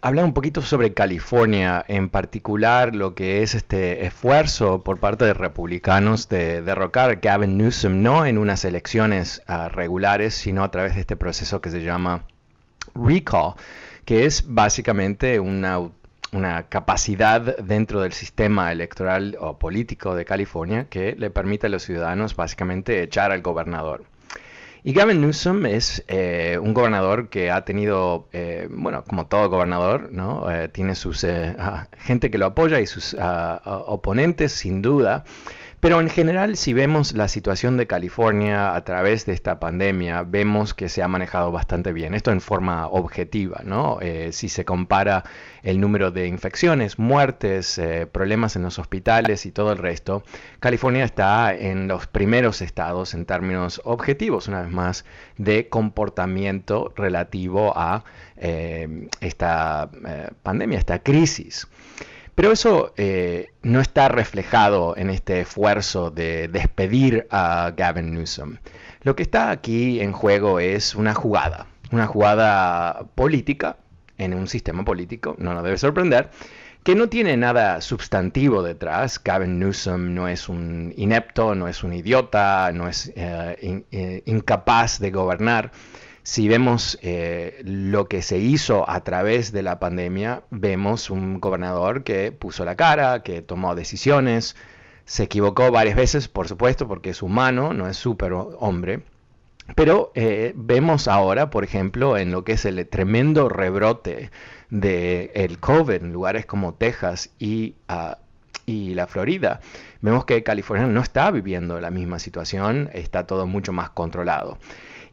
hablar un poquito sobre California, en particular lo que es este esfuerzo por parte de republicanos de derrocar a Gavin Newsom, no en unas elecciones uh, regulares, sino a través de este proceso que se llama recall, que es básicamente una, una capacidad dentro del sistema electoral o político de California que le permite a los ciudadanos básicamente echar al gobernador. Y Gavin Newsom es eh, un gobernador que ha tenido, eh, bueno, como todo gobernador, ¿no? Eh, tiene sus ah, gente que lo apoya y sus ah, oponentes, sin duda. Pero en general, si vemos la situación de California a través de esta pandemia, vemos que se ha manejado bastante bien. Esto en forma objetiva, ¿no? Eh, si se compara el número de infecciones, muertes, eh, problemas en los hospitales y todo el resto, California está en los primeros estados en términos objetivos, una vez más, de comportamiento relativo a eh, esta pandemia, esta crisis. Pero eso eh, no está reflejado en este esfuerzo de despedir a Gavin Newsom. Lo que está aquí en juego es una jugada, una jugada política en un sistema político, no nos debe sorprender, que no tiene nada sustantivo detrás. Gavin Newsom no es un inepto, no es un idiota, no es eh, eh, incapaz de gobernar si vemos eh, lo que se hizo a través de la pandemia, vemos un gobernador que puso la cara, que tomó decisiones, se equivocó varias veces, por supuesto, porque es humano, no es súper hombre. Pero eh, vemos ahora, por ejemplo, en lo que es el tremendo rebrote del el COVID en lugares como Texas y, uh, y la Florida, vemos que California no está viviendo la misma situación, está todo mucho más controlado.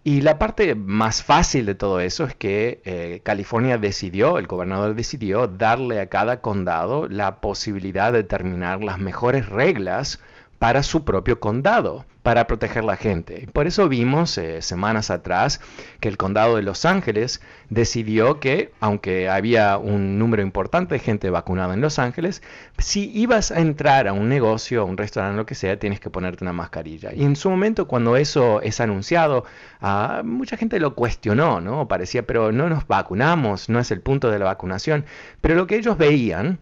Y la parte más fácil de todo eso es que eh, California decidió, el gobernador decidió darle a cada condado la posibilidad de determinar las mejores reglas para su propio condado, para proteger la gente. Por eso vimos eh, semanas atrás que el condado de Los Ángeles decidió que, aunque había un número importante de gente vacunada en Los Ángeles, si ibas a entrar a un negocio, a un restaurante, lo que sea, tienes que ponerte una mascarilla. Y en su momento, cuando eso es anunciado, uh, mucha gente lo cuestionó, ¿no? Parecía, pero no nos vacunamos, no es el punto de la vacunación. Pero lo que ellos veían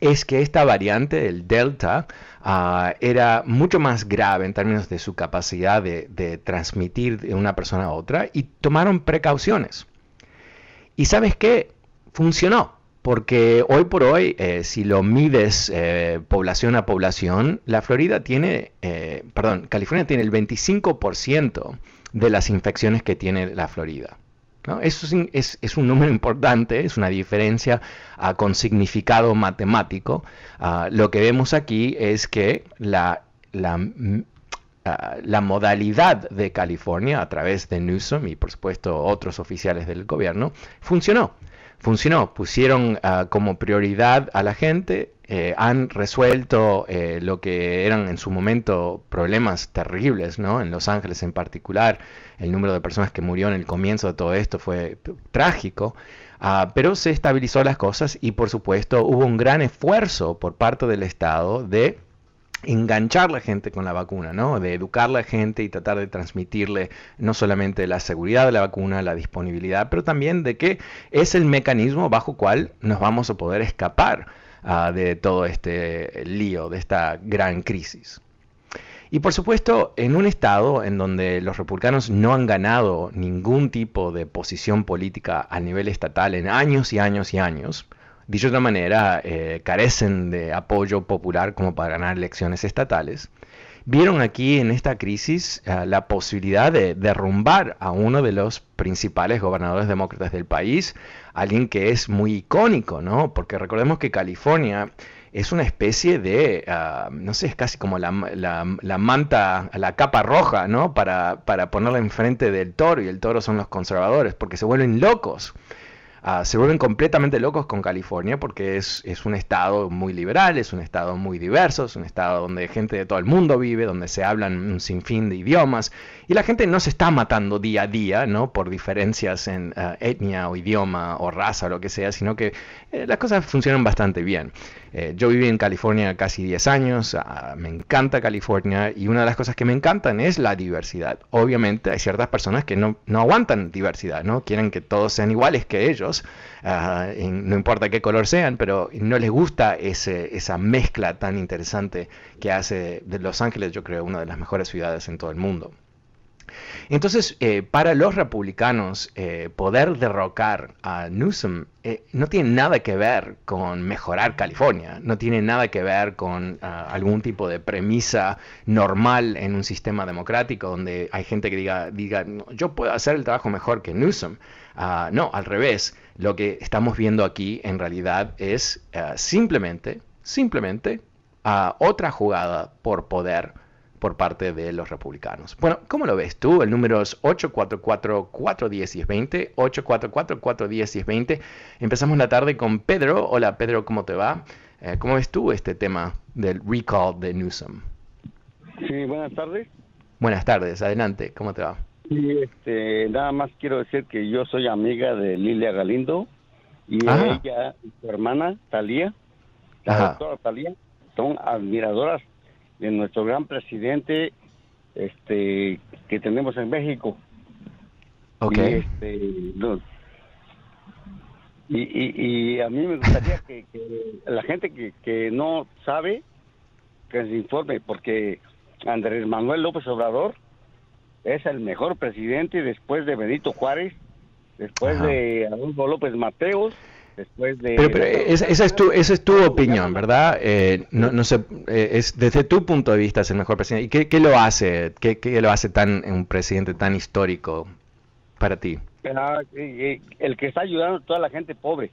es que esta variante, el Delta, uh, era mucho más grave en términos de su capacidad de, de, transmitir de una persona a otra y tomaron precauciones. Y sabes qué? Funcionó. Porque hoy por hoy, eh, si lo mides eh, población a población, la Florida tiene, eh, perdón, California tiene el 25% de las infecciones que tiene la Florida. Eso es, un número importante, es una diferencia uh, con significado matemático. Uh, lo que vemos aquí es que la, uh, la, modalidad de California a través de Newsom y por supuesto otros oficiales del gobierno funcionó. Funcionó, pusieron como prioridad a la gente, eh, han resuelto eh, lo que eran en su momento problemas terribles, ¿no? En Los Ángeles en particular, el número de personas que murió en el comienzo de todo esto fue trágico, uh, pero se estabilizó las cosas y por supuesto hubo un gran esfuerzo por parte del Estado de enganchar a la gente con la vacuna, ¿no? De educar a la gente y tratar de transmitirle no solamente la seguridad de la vacuna, la disponibilidad, pero también de que es el mecanismo bajo cual nos vamos a poder escapar uh, de todo este lío, de esta gran crisis. Y por supuesto, en un estado en donde los republicanos no han ganado ningún tipo de posición política a nivel estatal en años y años y años, dicho de otra manera, eh, carecen de apoyo popular como para ganar elecciones estatales, vieron aquí en esta crisis eh, la posibilidad de derrumbar a uno de los principales gobernadores demócratas del país, alguien que es muy icónico, ¿no? Porque recordemos que California es una especie de, ah, no sé, es casi como la, la, manta, la capa roja, ¿no? Para, para ponerla enfrente del toro, y el toro son los conservadores, porque se vuelven locos Ah, se vuelven completamente locos con California porque es, un estado muy liberal, es un estado muy diverso, es un estado donde gente de todo el mundo vive, donde se hablan un sinfín de idiomas y la gente no se está matando día a día, ¿no? Por diferencias en ah, etnia o idioma o raza o lo que sea, sino que eh, las cosas funcionan bastante bien. Eh, yo viví en California casi 10 años, ah, me encanta California y una de las cosas que me encantan es la diversidad. Obviamente hay ciertas personas que no, no aguantan diversidad, ¿no? Quieren que todos sean iguales que ellos, ah, no importa qué color sean, pero no les gusta ese, esa mezcla tan interesante que hace de Los Ángeles, yo creo, una de las mejores ciudades en todo el mundo. Entonces, eh, para los republicanos, eh, poder derrocar a Newsom eh, no tiene nada que ver con mejorar California, no tiene nada que ver con ah, algún tipo de premisa normal en un sistema democrático donde hay gente que diga, diga yo puedo hacer el trabajo mejor que Newsom. Ah, no, al revés, lo que estamos viendo aquí en realidad es ah, simplemente, simplemente otra jugada por poder por parte de los republicanos. Bueno, ¿cómo lo ves tú? El número es 844-410-1020, 844-410-1020. Empezamos la tarde con Pedro. Hola Pedro, ¿cómo te va? Eh, ¿Cómo ves tú este tema del recall de Newsom? Sí, buenas tardes. Buenas tardes, adelante, ¿cómo te va? Sí, este, nada más quiero decir que yo soy amiga de Lilia Galindo y ella y su hermana Talía, la doctora Talía, son admiradoras de nuestro gran presidente este que tenemos en México. Ok. Y, y, a mí me gustaría que, la gente que, que no sabe, que se informe, porque Andrés Manuel López Obrador es el mejor presidente después de Benito Juárez, después de Adolfo López Mateos, después de... Pero, esa, es tu, esa es tu opinión, ¿verdad? Eh, no, no sé, eh, es, desde tu punto de vista es el mejor presidente. ¿Y qué, qué lo hace? ¿Qué, ¿Qué, lo hace tan un presidente tan histórico para ti? Ah, el que está ayudando a toda la gente pobre.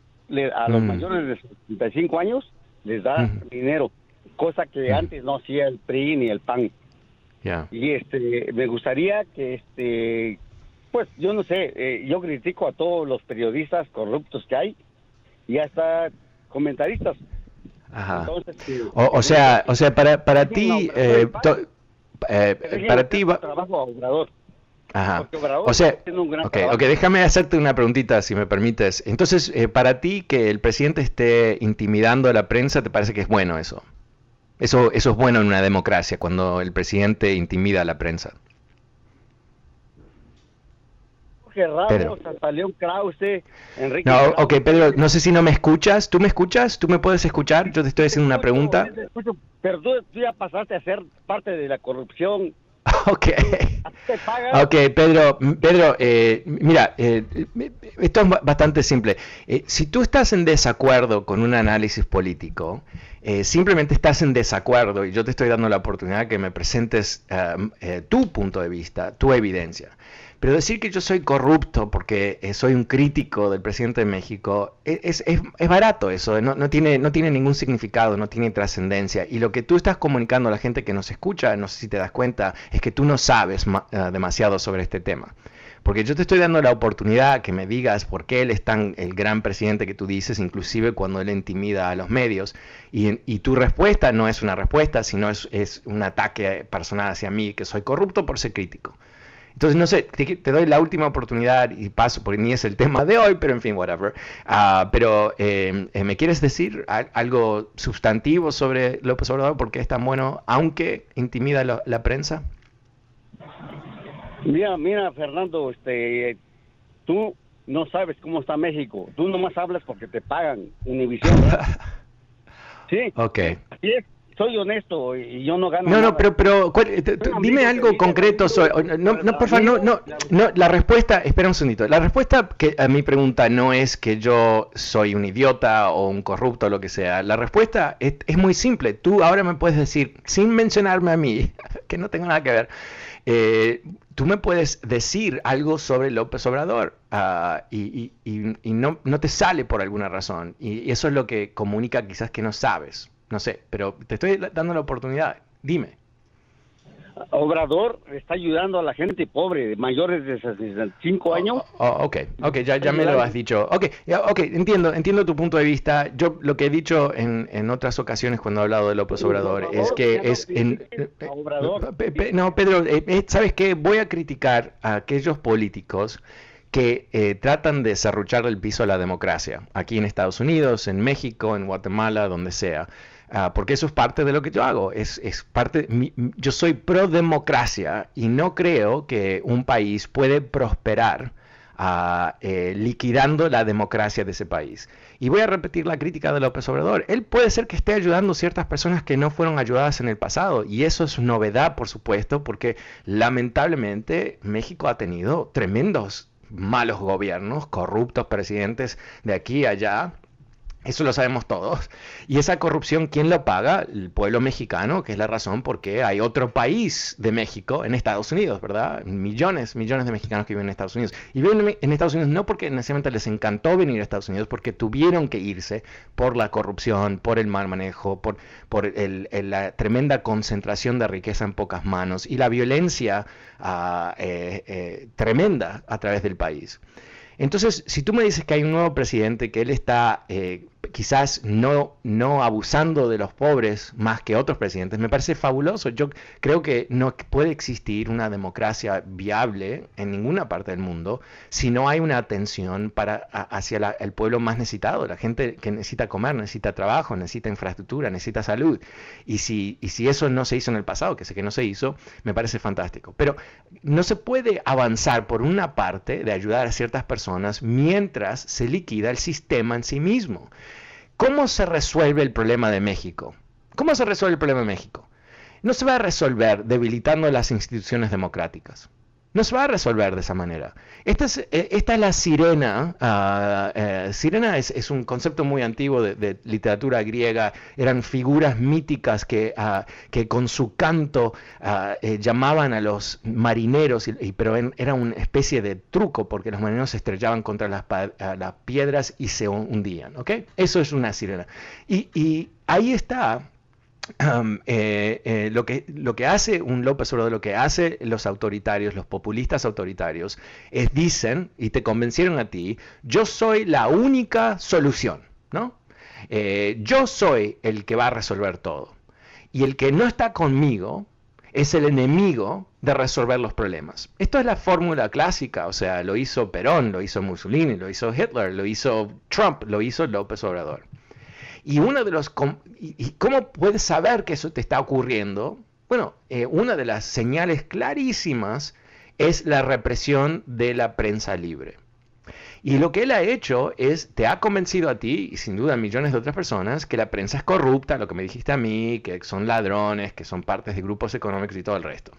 a los mm. mayores de 65 años les da dinero, cosa que antes no hacía el PRI ni el PAN. Y este, me gustaría que este, pues yo no sé, eh, yo critico a todos los periodistas corruptos que hay y hasta comentaristas. Ajá. o, sea, o sea, para, para ti, eh, eh, para ti va... Trabajo Obrador. Ajá. O sea, okay, ok, déjame hacerte una preguntita, si me permites. Entonces, eh, para ti que el presidente esté intimidando a la prensa, ¿te parece que es bueno eso? Eso, eso es bueno en una democracia, cuando el presidente intimida a la prensa. Pedro. Enrique No, ok, Pedro, no sé si no me escuchas. ¿Tú me escuchas? ¿Tú me puedes escuchar? Yo te estoy haciendo una pregunta. Pero tú, ya pasaste a ser parte de la corrupción. Ok. Ok, Pedro, Pedro eh, mira, eh, esto es bastante simple. Eh, si tú estás en desacuerdo con un análisis político, simplemente estás en desacuerdo y yo te estoy dando la oportunidad que me presentes tu punto de vista, tu evidencia. Pero decir que yo soy corrupto porque eh, soy un crítico del presidente de México e, es, barato eso, no, no, tiene, no tiene ningún significado, no tiene trascendencia. Y lo que tú estás comunicando a la gente que nos escucha, no sé si te das cuenta, es que tú no sabes eh, demasiado sobre este tema. Porque yo te estoy dando la oportunidad que me digas por qué él es tan el gran presidente que tú dices, inclusive cuando él intimida a los medios. Y, y tu respuesta no es una respuesta, sino es, es un ataque personal hacia mí, que soy corrupto por ser crítico. Entonces, no sé, te, doy la última oportunidad y paso, porque ni es el tema de hoy, pero en fin, whatever. Uh, pero, eh, eh, ¿me quieres decir algo sustantivo sobre López Obrador? ¿Por qué es tan bueno, aunque intimida la, prensa? Mira, mira, Fernando, este, tú no sabes cómo está México. Tú nomás hablas porque te pagan Univisión. sí. Ok. Así es. Soy honesto y yo no gano. No, no, pero, pero dime algo concreto. no, no, por favor, no, no, la respuesta, espera un segundito. La respuesta que a mi pregunta no es que yo soy un idiota o un corrupto o lo que sea. La respuesta es, es muy simple. Tú ahora me puedes decir, sin mencionarme a mí, que no tengo nada que ver, eh, tú me puedes decir algo sobre López Obrador ah, y, no, no, te sale por alguna razón. Y, eso es lo que comunica quizás que no sabes. No sé, pero te estoy dando la oportunidad. Dime. Obrador está ayudando a la gente pobre, de mayores de 65 años. Oh, oh, ok, ok, ya, ya me lo has dicho. Ok, ok, entiendo, entiendo tu punto de vista. Yo lo que he dicho en, en otras ocasiones cuando he hablado de López Obrador, es que es... En, no, Pedro, eh, eh, ¿sabes qué? Voy a criticar a aquellos políticos que eh, tratan de serruchar el piso a la democracia, aquí en Estados Unidos, en México, en Guatemala, donde sea. Ah, porque eso es parte de lo que yo hago. Es, parte, yo soy pro democracia y no creo que un país puede prosperar ah, eh, liquidando la democracia de ese país. Y voy a repetir la crítica de López Obrador. Él puede ser que esté ayudando a ciertas personas que no fueron ayudadas en el pasado. Y eso es novedad, por supuesto, porque lamentablemente México ha tenido tremendos malos gobiernos, corruptos presidentes de aquí y allá eso lo sabemos todos. Y esa corrupción, ¿quién lo paga? El pueblo mexicano, que es la razón por qué hay otro país de México en Estados Unidos, ¿verdad? Millones, millones de mexicanos que viven en Estados Unidos. Y viven en Estados Unidos no porque necesariamente les encantó venir a Estados Unidos, porque tuvieron que irse por la corrupción, por el mal manejo, por, por la tremenda concentración de riqueza en pocas manos y la violencia ah, eh, eh, tremenda a través del país. Entonces, si tú me dices que hay un nuevo presidente, que él está eh, quizás no, no abusando de los pobres más que otros presidentes, me parece fabuloso. Yo creo que no puede existir una democracia viable en ninguna parte del mundo si no hay una atención para, hacia el pueblo más necesitado, la gente que necesita comer, necesita trabajo, necesita infraestructura, necesita salud. Y si, y si eso no se hizo en el pasado, que sé que no se hizo, me parece fantástico. Pero no se puede avanzar por una parte de ayudar a ciertas personas mientras se liquida el sistema en sí mismo. ¿Cómo se resuelve el problema de México? ¿Cómo se resuelve el problema de México? No se va a resolver debilitando las instituciones democráticas. No se va a resolver de esa manera. Esta es, eh, esta es la sirena. Ah, eh, sirena es, un concepto muy antiguo de, literatura griega. Eran figuras míticas que, ah, que con su canto ah, eh, llamaban a los marineros, y, pero era una especie de truco porque los marineros se estrellaban contra las, las piedras y se hundían. ¿okay? Eso es una sirena. Y, y ahí está eh, eh, lo, que, lo que hace un López Obrador, lo que hace los autoritarios, los populistas autoritarios, es dicen, y te convencieron a ti, yo soy la única solución, ¿no? Eh, yo soy el que va a resolver todo. Y el que no está conmigo es el enemigo de resolver los problemas. Esto es la fórmula clásica, o sea, lo hizo Perón, lo hizo Mussolini, lo hizo Hitler, lo hizo Trump, lo hizo López Obrador. Y uno de los y, cómo puedes saber que eso te está ocurriendo? Bueno, eh, una de las señales clarísimas es la represión de la prensa libre. Y lo que él ha hecho es, te ha convencido a ti, y sin duda a millones de otras personas, que la prensa es corrupta, lo que me dijiste a mí, que son ladrones, que son partes de grupos económicos y todo el resto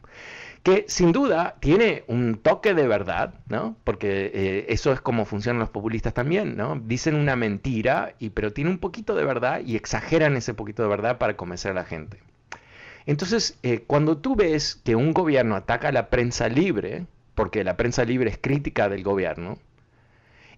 que sin duda tiene un toque de verdad, ¿no? Porque eh, eso es como funcionan los populistas también, ¿no? Dicen una mentira, y, pero tiene un poquito de verdad y exageran ese poquito de verdad para convencer a la gente. Entonces, eh, cuando tú ves que un gobierno ataca a la prensa libre, porque la prensa libre es crítica del gobierno,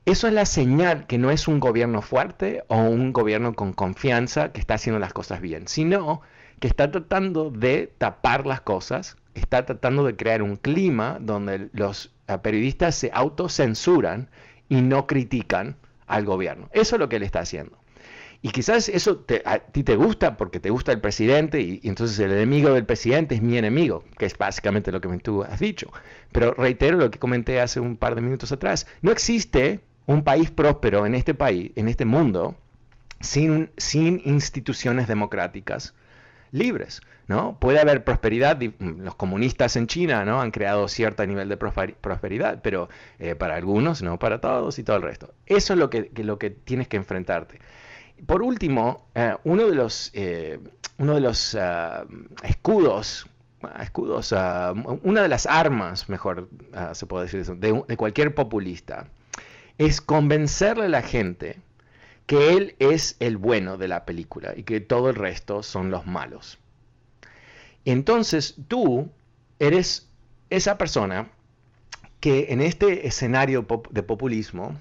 eso es la señal que no es un gobierno fuerte o un gobierno con confianza que está haciendo las cosas bien, sino que está tratando de tapar las cosas está tratando de crear un clima donde los eh, periodistas se autocensuran y no critican al gobierno. Eso es lo que él está haciendo. Y quizás eso a ti te gusta porque te gusta el presidente y, entonces el enemigo del presidente es mi enemigo, que es básicamente lo que tú has dicho. Pero reitero lo que comenté hace un par de minutos atrás. No existe un país próspero en este país, en este mundo, sin, sin instituciones democráticas libres. ¿no? Puede haber prosperidad, mm, los comunistas en China ¿no? han creado cierto nivel de prosperidad, pero eh, para algunos, no para todos y todo el resto. Eso es lo que, lo que tienes que enfrentarte. Por último, eh, uno de los, eh, uno de los ah, escudos, escudos ah, una de las armas, mejor ah, se puede decir eso, de, de cualquier populista, es convencerle a la gente que él es el bueno de la película y que todo el resto son los malos. Entonces tú eres esa persona que en este escenario de populismo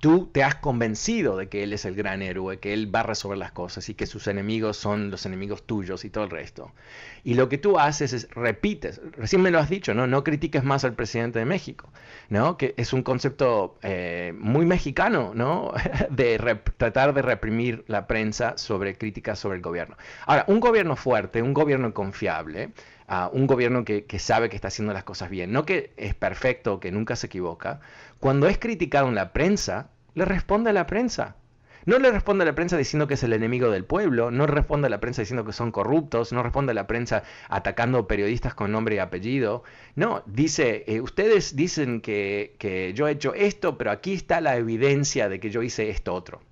tú te has convencido de que él es el gran héroe, que él va a resolver las cosas y que sus enemigos son los enemigos tuyos y todo el resto. Y lo que tú haces es repites, recién me lo has dicho, ¿no? No critiques más al presidente de México, ¿no? Que es un concepto eh, muy mexicano, ¿no? de tratar de reprimir la prensa sobre críticas sobre el gobierno. Ahora, un gobierno fuerte, un gobierno confiable, un gobierno que, sabe que está haciendo las cosas bien, no que es perfecto, que nunca se equivoca, cuando es criticado en la prensa, le responde a la prensa. No le responde a la prensa diciendo que es el enemigo del pueblo, no responde a la prensa diciendo que son corruptos, no responde a la prensa atacando periodistas con nombre y apellido. No, dice, eh, ustedes dicen que, que yo he hecho esto, pero aquí está la evidencia de que yo hice esto otro.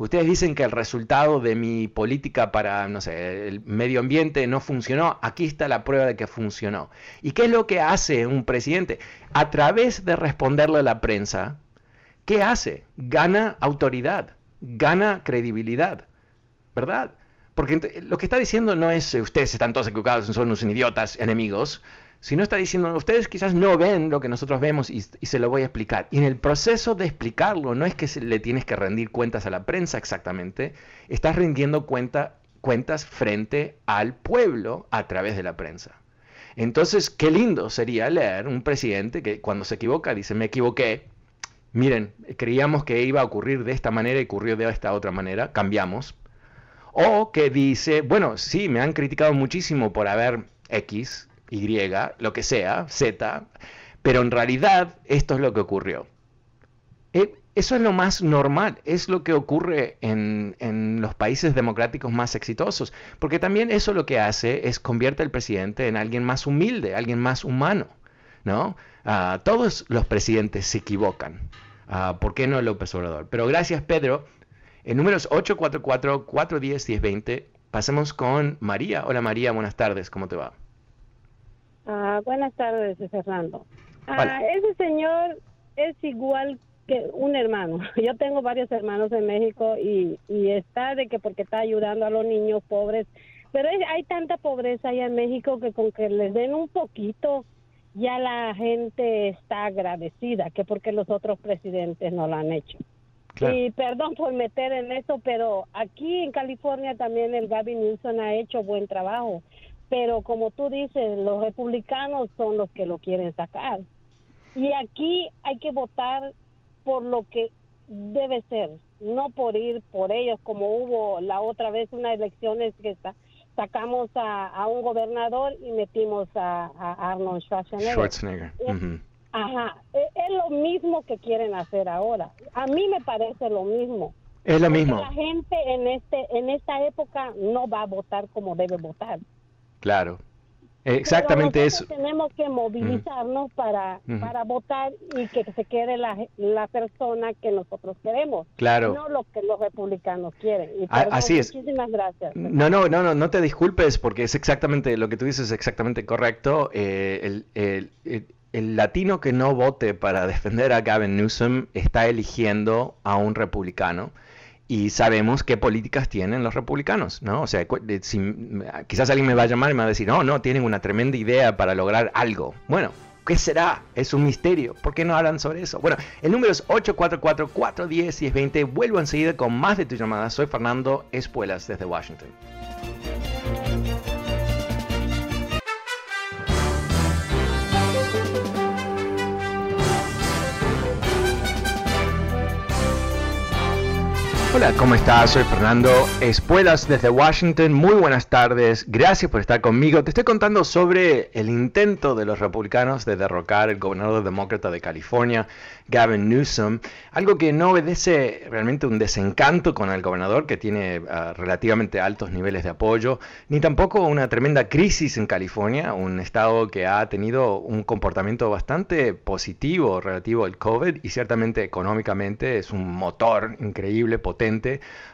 Ustedes dicen que el resultado de mi política para, no sé, el medio ambiente no funcionó. Aquí está la prueba de que funcionó. ¿Y qué es lo que hace un presidente? A través de responderle a la prensa, ¿qué hace? Gana autoridad, gana credibilidad, ¿verdad? Porque lo que está diciendo no es ustedes están todos equivocados, son unos idiotas enemigos, si no está diciendo, ustedes quizás no ven lo que nosotros vemos y, se lo voy a explicar. Y en el proceso de explicarlo, no es que le tienes que rendir cuentas a la prensa exactamente, estás rindiendo cuentas frente al pueblo a través de la prensa. Entonces, qué lindo sería leer un presidente que cuando se equivoca dice, me equivoqué, miren, creíamos que iba a ocurrir de esta manera y ocurrió de esta otra manera, cambiamos. O que dice, bueno, sí, me han criticado muchísimo por haber X, y, lo que sea, Z, pero en realidad esto es lo que ocurrió. Eh, eso es lo más normal, es lo que ocurre en, los países democráticos más exitosos, porque también eso lo que hace es convierte al presidente en alguien más humilde, alguien más humano, ¿no? Ah, todos los presidentes se equivocan, uh, ¿por qué no López Obrador? Pero gracias Pedro, en números 844-410-1020, pasemos con María. Hola María, buenas tardes, ¿cómo te va? Ah, buenas tardes, Fernando. Ah, ese señor es igual que un hermano. Yo tengo varios hermanos en México y, y está de que porque está ayudando a los niños pobres, pero hay tanta pobreza allá en México que con que les den un poquito ya la gente está agradecida, que porque los otros presidentes no lo han hecho. Y perdón por meter en eso, pero aquí en California también el Gavin Newsom ha hecho buen trabajo pero como tú dices, los republicanos son los que lo quieren sacar. Y aquí hay que votar por lo que debe ser, no por ir por ellos, como hubo la otra vez unas elecciones que sacamos a, un gobernador y metimos a, Arnold Schwarzenegger. Ajá, e, es, lo mismo que quieren hacer ahora. A mí me parece lo mismo. Es lo mismo. La gente en este en esta época no va a votar como debe votar. Claro. Exactamente eso. Tenemos que movilizarnos para, para votar y que se quede la, la, persona que nosotros queremos. Claro. No lo que los republicanos quieren. Así es. Muchísimas gracias. No, no, no, no, no te disculpes porque es exactamente lo que tú dices es exactamente correcto. Eh, el, el, el latino que no vote para defender a Gavin Newsom está eligiendo a un republicano y sabemos qué políticas tienen los republicanos, ¿no? O sea, quizás alguien me va a llamar y me va a decir, no, no, tienen una tremenda idea para lograr algo. Bueno, ¿qué será? Es un misterio. ¿Por qué no hablan sobre eso? Bueno, el número es 844-410-1020. Vuelvo enseguida con más de tu llamada. Soy Fernando Espuelas desde Washington. Hola, ¿cómo estás? Soy Fernando Espuelas desde Washington. Muy buenas tardes. Gracias por estar conmigo. Te estoy contando sobre el intento de los republicanos de derrocar al gobernador demócrata de California, Gavin Newsom. Algo que no obedece realmente un desencanto con el gobernador, que tiene ah, relativamente altos niveles de apoyo, ni tampoco una tremenda crisis en California, un estado que ha tenido un comportamiento bastante positivo relativo al COVID y ciertamente económicamente es un motor increíble,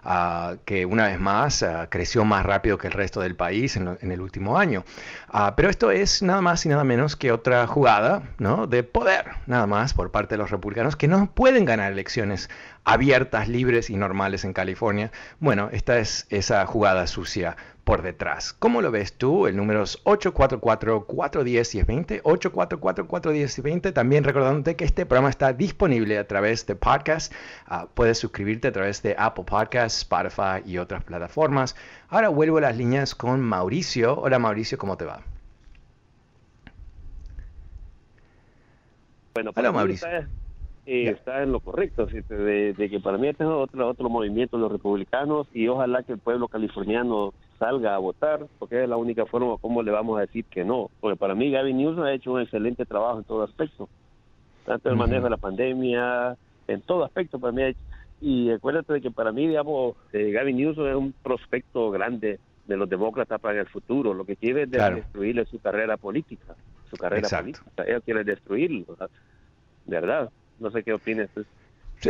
ah, que una vez más ah, creció más rápido que el resto del país en, el último año. Ah, pero esto es nada más y nada menos que otra jugada de poder, nada más por parte de los republicanos, que no pueden ganar elecciones abiertas, libres y normales en California. Bueno, esta es esa jugada sucia por detrás. ¿Cómo lo ves tú? El número es 844-410-1020, 844-410-1020. También recordándote que este programa está disponible a través de podcast. Ah, puedes suscribirte a través de Apple Podcasts, Spotify y otras plataformas. Ahora vuelvo a las líneas con Mauricio. Hola Mauricio, ¿cómo te va? Bueno, Hola Mauricio. Está, en lo correcto, de, que para mí este es otro, otro movimiento de los republicanos y ojalá que el pueblo californiano salga a votar, porque es la única forma como le vamos a decir que no. Porque para mí Gavin Newsom ha hecho un excelente trabajo en todo aspecto, tanto el manejo de la pandemia, en todo aspecto para mí. y acuérdate de que para mí, digamos, eh, Gavin Newsom es un prospecto grande de los demócratas para el futuro. Lo que quiere es destruirle su carrera política, su carrera política. Él quiere destruirlo, ¿verdad? No sé qué opinas.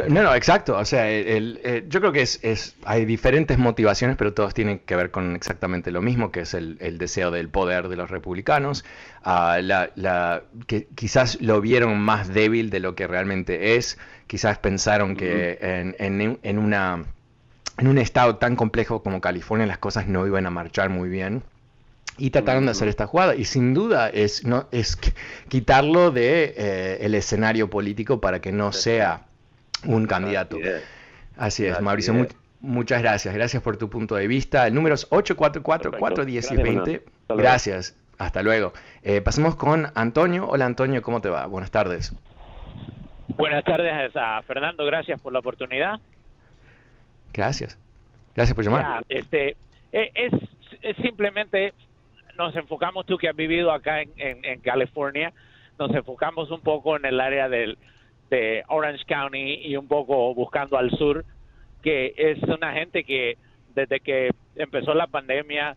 No, no, exacto. O sea, el, yo creo que es, hay diferentes motivaciones, pero todos tienen que ver con exactamente lo mismo, que es el, deseo del poder de los republicanos. Uh, la, que quizás lo vieron más débil de lo que realmente es. Quizás pensaron que en, en, una, en un estado tan complejo como California las cosas no iban a marchar muy bien y trataron de hacer esta jugada y sin duda es no es quitarlo de eh, el escenario político para que no sea un candidato. Así es, Mauricio. muchas gracias. Gracias por tu punto de vista. El número es 844-410 y 20. Gracias. Hasta luego. Eh, pasemos con Antonio. Hola Antonio, ¿cómo te va? Buenas tardes. Buenas tardes a Fernando, gracias por la oportunidad. Gracias. Gracias por llamar. este, e, es, simplemente, nos enfocamos, tú que has vivido acá en California, nos enfocamos un poco en el área del, de Orange County y un poco buscando al sur, que es una gente que desde que empezó la pandemia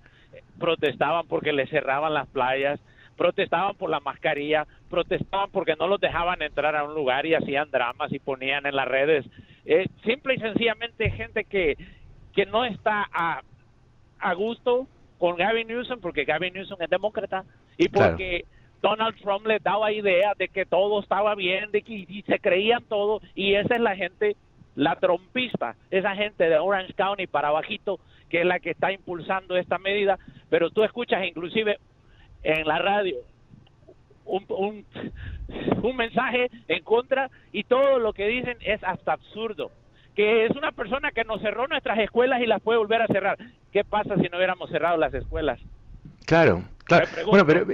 protestaban porque les cerraban las playas, protestaban por la mascarilla, protestaban porque no los dejaban entrar a un lugar y hacían dramas y ponían en las redes. Eh, simple y sencillamente gente que, que no está a, a gusto con Gavin Newsom porque Gavin Newsom es demócrata y porque... Donald Trump les daba idea de que todo estaba bien, de que se creían todo, y esa es la gente, la trompista, esa gente de Orange County para bajito, que es la que está impulsando esta medida, pero tú escuchas inclusive en la radio un, un, un mensaje en contra y todo lo que dicen es hasta absurdo que es una persona que nos cerró nuestras escuelas y las puede volver a cerrar. ¿Qué pasa si no hubiéramos cerrado las escuelas? Claro, claro. Bueno, pero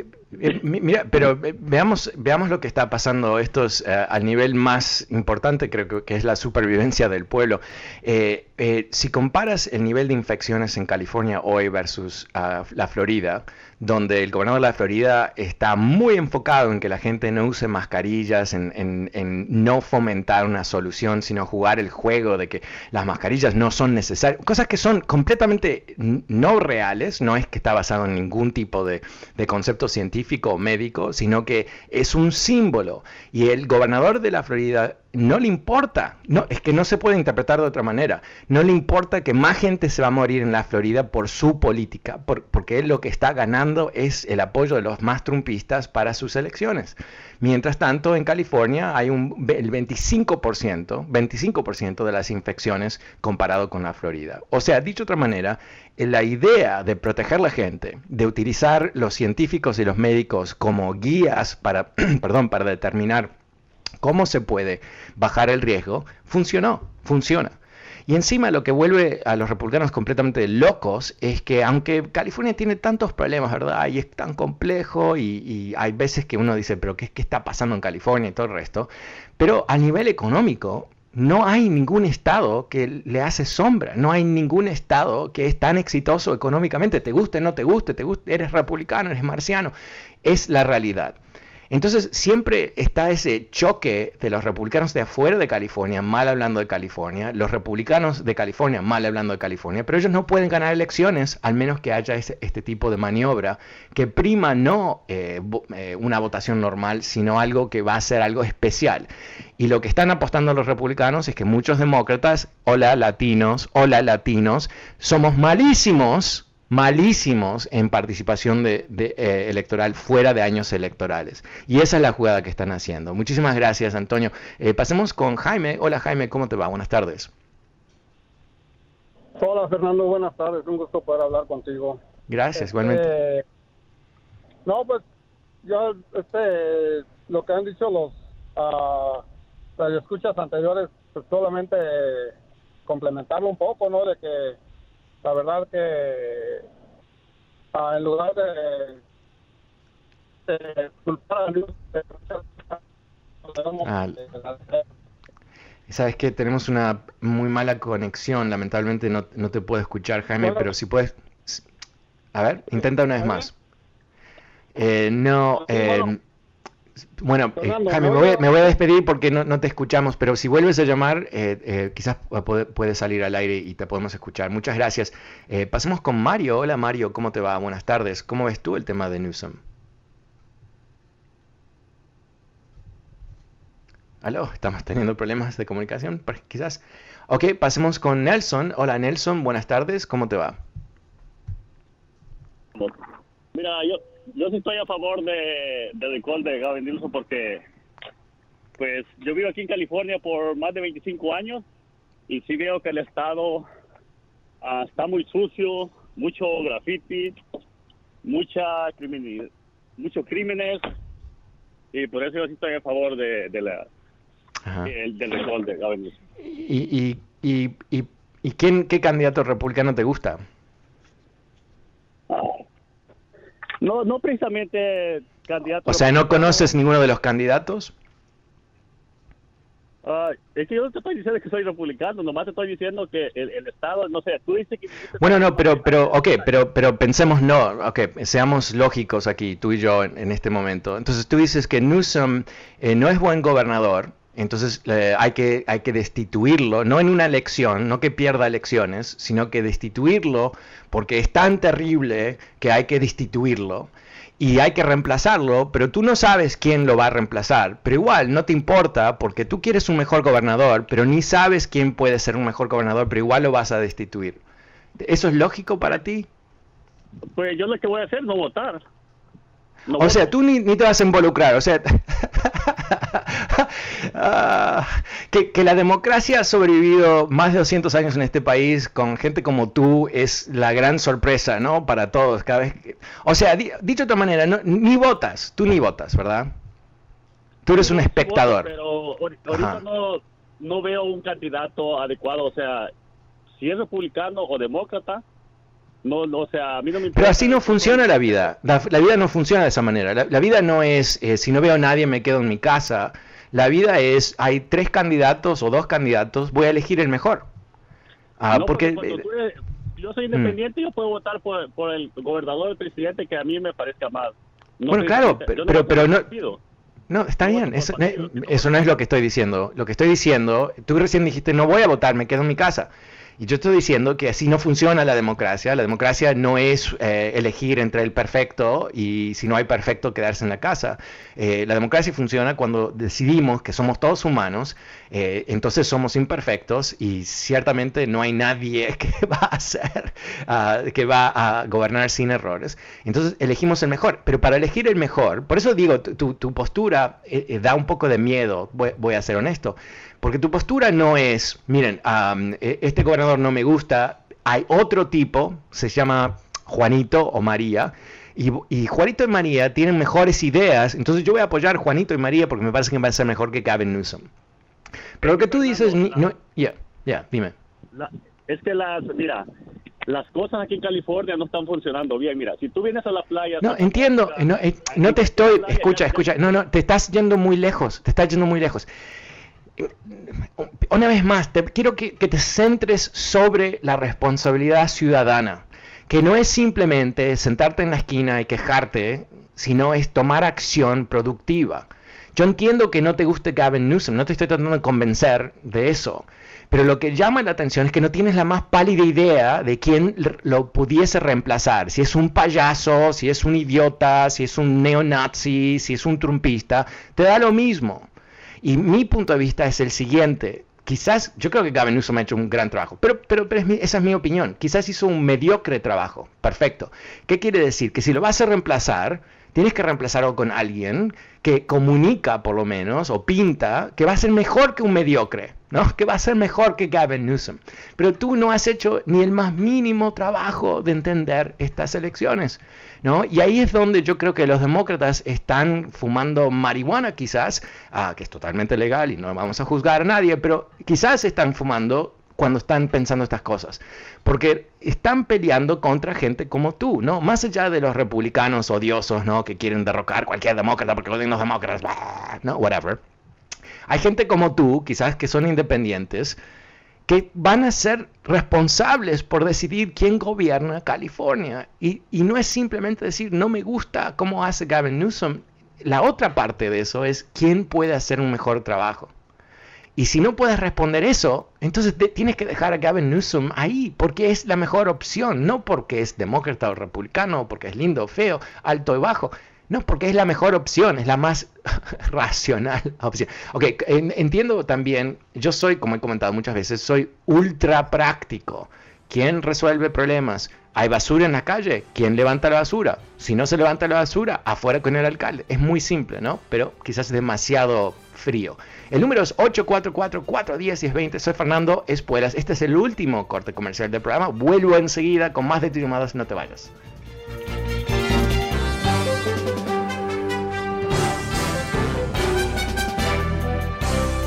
eh, mira, pero eh, veamos, veamos lo que está pasando. Esto es eh, al nivel más importante, creo que, es la supervivencia del pueblo. si comparas el nivel de infecciones en California hoy versus ah, la Florida, donde el gobernador de la Florida está muy enfocado en que la gente no use mascarillas, en, no fomentar una solución, sino jugar el juego de que las mascarillas no son necesarias, cosas que son completamente no reales, no es que está basado en ningún tipo de, de concepto científico o médico, sino que es un símbolo. Y el gobernador de la Florida no le importa, no, es que no se puede interpretar de otra manera, no le importa que más gente se va a morir en la Florida por su política, porque él lo que está ganando es el apoyo de los más trumpistas para sus elecciones. Mientras tanto, en California hay un, el 25%, 25% de las infecciones comparado con la Florida. O sea, dicho de otra manera, la idea de proteger la gente, de utilizar los científicos y los médicos como guías para, perdón, para determinar cómo se puede bajar el riesgo, funcionó, funciona. Y encima lo que vuelve a los republicanos completamente locos es que aunque California tiene tantos problemas, ¿verdad? Y es tan complejo y, hay veces que uno dice, pero ¿qué, ¿qué está pasando en California y todo el resto? Pero a nivel económico, no hay ningún estado que le hace sombra, no hay ningún estado que es tan exitoso económicamente, te guste, no te guste, te guste, eres republicano, eres marciano, es la realidad. Entonces siempre está ese choque de los republicanos de afuera de California, mal hablando de California, los republicanos de California, mal hablando de California, pero ellos no pueden ganar elecciones al menos que haya este tipo de maniobra que prima no eh, eh, una votación normal, sino algo que va a ser algo especial. Y lo que están apostando los republicanos es que muchos demócratas, hola latinos, hola latinos, somos malísimos malísimos en participación de, eh, electoral fuera de años electorales. Y esa es la jugada que están haciendo. Muchísimas gracias, Antonio. Eh, pasemos con Jaime. Hola, Jaime, ¿cómo te va? Buenas tardes. Hola, Fernando, buenas tardes. Un gusto poder hablar contigo. Gracias, este, igualmente. No, pues yo, este, lo que han dicho los uh, escuchas anteriores, pues solamente complementarlo un poco, ¿no? De que la verdad que ah, en lugar de, culpar a Sabes que tenemos una muy mala conexión, lamentablemente no, no te puedo escuchar, Jaime, pero si puedes... A ver, intenta una vez más. Eh, no, eh, bueno, eh, Jaime, me voy, a, despedir porque no, te escuchamos, pero si vuelves a llamar, eh, eh, quizás puedes salir al aire y te podemos escuchar. Muchas gracias. pasemos con Mario. Hola Mario, ¿cómo te va? Buenas tardes. ¿Cómo ves tú el tema de Newsom? Aló, estamos teniendo problemas de comunicación, quizás. Ok, pasemos con Nelson. Hola Nelson, buenas tardes, ¿cómo te va? Mira, yo, yo sí estoy a favor de, de recall de Gavin Newsom porque pues yo vivo aquí en California por más de 25 años y sí veo que el estado ah, está muy sucio, mucho graffiti, mucha criminalidad, muchos crímenes y por eso yo sí estoy a favor de, de la del recall de Gavin Newsom. ¿Y, y, y, y, y quién, qué candidato republicano te gusta? Ah, no, no precisamente candidato. O sea, ¿no conoces ninguno de los candidatos? Uh, es que yo no te estoy diciendo que soy republicano, nomás te estoy diciendo que el, Estado, no sé, tú dices que... Bueno, no, pero, pero, ok, pero, pero pensemos, no, ok, seamos lógicos aquí, tú y yo, en, este momento. Entonces tú dices que Newsom eh, no es buen gobernador, entonces eh, hay, que, hay que destituirlo, no en una elección, no que pierda elecciones, sino que destituirlo porque es tan terrible que hay que destituirlo y hay que reemplazarlo, pero tú no sabes quién lo va a reemplazar. Pero igual, no te importa porque tú quieres un mejor gobernador, pero ni sabes quién puede ser un mejor gobernador, pero igual lo vas a destituir. ¿Eso es lógico para ti? Pues yo lo que voy a hacer es no votar. O sea, tú ni, ni, te vas a involucrar, o sea, Ah, que, la democracia ha sobrevivido más de 200 años en este país con gente como tú es la gran sorpresa, ¿no? Para todos, cada vez O sea, dicho de otra manera, ni votas, tú ni votas, ¿verdad? Tú eres un espectador. Pero ahorita no, no veo un candidato adecuado, o sea, si es republicano o demócrata, no, o sea, a mí no me Pero así no funciona la vida. La, vida no funciona de esa manera. La, vida no es, eh, si no veo a nadie, me quedo en mi casa. La vida es, hay tres candidatos o dos candidatos, voy a elegir el mejor. Ah, porque yo soy independiente y yo puedo votar por, por, el gobernador, el presidente que a mí me parezca más. bueno, claro, pero, no pero, no... No, está bien, eso, eso no es lo que estoy diciendo. Lo que estoy diciendo, tú recién dijiste, no voy a votar, me quedo en mi casa. Y yo estoy diciendo que así no funciona la democracia. La democracia no es eh, elegir entre el perfecto y si no hay perfecto quedarse en la casa. Eh, la democracia funciona cuando decidimos que somos todos humanos, eh, entonces somos imperfectos y ciertamente no hay nadie que va a hacer, ah, que va a gobernar sin errores. Entonces elegimos el mejor. Pero para elegir el mejor, por eso digo, tu, tu postura da un poco de miedo, voy a ser honesto porque tu postura no es, miren, e, este gobernador no me gusta, hay otro tipo, se llama Juanito o María, y, Juanito y María tienen mejores ideas, entonces yo voy a apoyar a Juanito y María porque me parece que va a ser mejor que Gavin Newsom. Pero lo que tú dices, no, ya, ya, dime. es que las, mira, las cosas aquí en California no están funcionando bien. Mira, si tú vienes a la playa... No, entiendo, no, eh, no te estoy, escucha, escucha, no, no, te estás yendo muy lejos, te estás yendo muy lejos una vez más, te, quiero que, te centres sobre la responsabilidad ciudadana, que no es simplemente sentarte en la esquina y quejarte sino es tomar acción productiva. Yo entiendo que no te guste Gavin Newsom, no te estoy tratando de convencer de eso, pero lo que llama la atención es que no tienes la más pálida idea de quién lo pudiese reemplazar. Si es un payaso, si es un idiota, si es un neonazi, si es un trumpista, te da lo mismo. Y mi punto de vista es el siguiente. Quizás, yo creo que Gavin Newsom ha hecho un gran trabajo, pero, pero, esa es mi opinión. Quizás hizo un mediocre trabajo. Perfecto. ¿Qué quiere decir? Que si lo vas a reemplazar, tienes que reemplazarlo con alguien que comunica por lo menos o pinta que va a ser mejor que un mediocre, ¿no? Que va a ser mejor que Gavin Newsom. Pero tú no has hecho ni el más mínimo trabajo de entender estas elecciones, ¿no? Y ahí es donde yo creo que los demócratas están fumando marihuana quizás, ah, que es totalmente legal y no vamos a juzgar a nadie, pero quizás están fumando cuando están pensando estas cosas. Porque están peleando contra gente como tú, ¿no? Más allá de los republicanos odiosos, ¿no? Que quieren derrocar cualquier demócrata porque odian los demócratas, ¿no? Whatever. Hay gente como tú, quizás que son independientes, que van a ser responsables por decidir quién gobierna California. Y, y no es simplemente decir, no me gusta cómo hace Gavin Newsom. La otra parte de eso es quién puede hacer un mejor trabajo. Y si no puedes responder eso, entonces tienes que dejar a Gavin Newsom ahí, porque es la mejor opción, no porque es demócrata o republicano, porque es lindo o feo, alto o bajo. No, porque es la mejor opción, es la más racional opción. Ok, entiendo también, yo soy, como he comentado muchas veces, soy ultra práctico. ¿Quién resuelve problemas? Hay basura en la calle, ¿quién levanta la basura? Si no se levanta la basura, afuera con el alcalde. Es muy simple, ¿no? Pero quizás demasiado frío. El número es 844-410-1020. Soy Fernando Espuelas. Este es el último corte comercial del programa. Vuelvo enseguida con más de tus llamadas. No te vayas.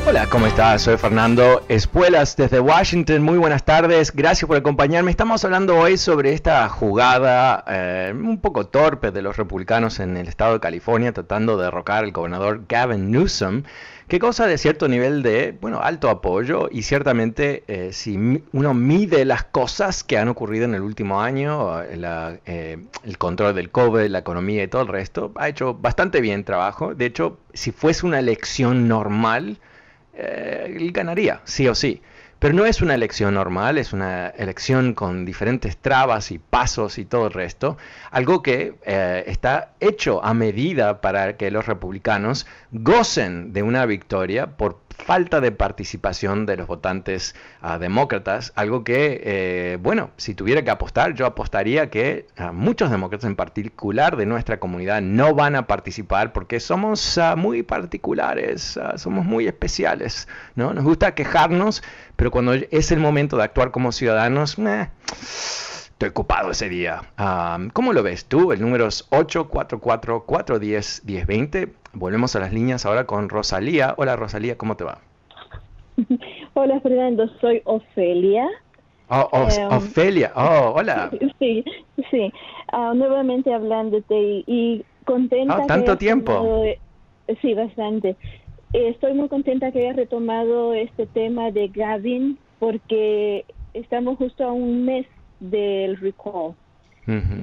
Hola, ¿cómo estás? Soy Fernando Espuelas desde Washington. Muy buenas tardes. Gracias por acompañarme. Estamos hablando hoy sobre esta jugada eh, un poco torpe de los republicanos en el estado de California tratando de derrocar al gobernador Gavin Newsom, que goza de cierto nivel de, bueno, alto apoyo y ciertamente eh, si uno mide las cosas que han ocurrido en el último año, eh, el control del COVID, la economía y todo el resto, ha hecho bastante bien trabajo. De hecho, si fuese una elección normal, eh, él ganaría, sí o sí. Pero no es una elección normal, es una elección con diferentes trabas y pasos y todo el resto. Algo que eh, está hecho a medida para que los republicanos gocen de una victoria por falta de participación de los votantes ah, demócratas, algo que, eh, bueno, si tuviera que apostar, yo apostaría que ah, muchos demócratas en particular de nuestra comunidad no van a participar porque somos ah, muy particulares, somos muy especiales, ¿no? Nos gusta quejarnos, pero cuando es el momento de actuar como ciudadanos, estoy ocupado ese día. ¿Cómo lo ves tú? El número es 844-410-1020. Volvemos a las líneas ahora con Rosalía. Hola Rosalía, ¿cómo te va? Hola Fernando, soy Ofelia. Oh, eh, Ofelia, oh, hola. Sí, sí, uh, nuevamente hablándote y, y contenta. Oh, ¿Tanto tiempo? sí, bastante. estoy muy contenta que hayas retomado este tema de Gavin porque estamos justo a un mes del recall.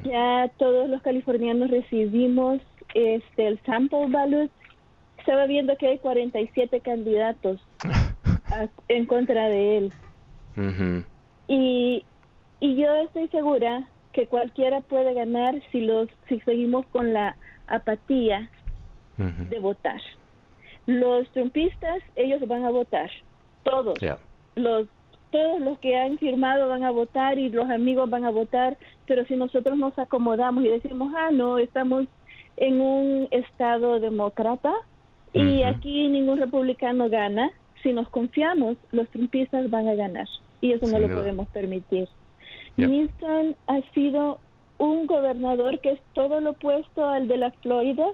Ya todos los californianos recibimos este el sample ballot. Estaba viendo que hay 47 candidatos en contra de él. y, y yo estoy segura que cualquiera puede ganar si los si seguimos con la apatía de votar. Los trumpistas, ellos van a votar, todos. Los todos los que han firmado van a votar y los amigos van a votar, pero si nosotros nos acomodamos y decimos, ah, no, estamos en un estado demócrata y aquí ningún republicano gana, si nos confiamos, los trumpistas van a ganar y eso no lo podemos permitir. Winston ha sido un gobernador que es todo lo opuesto al de la Florida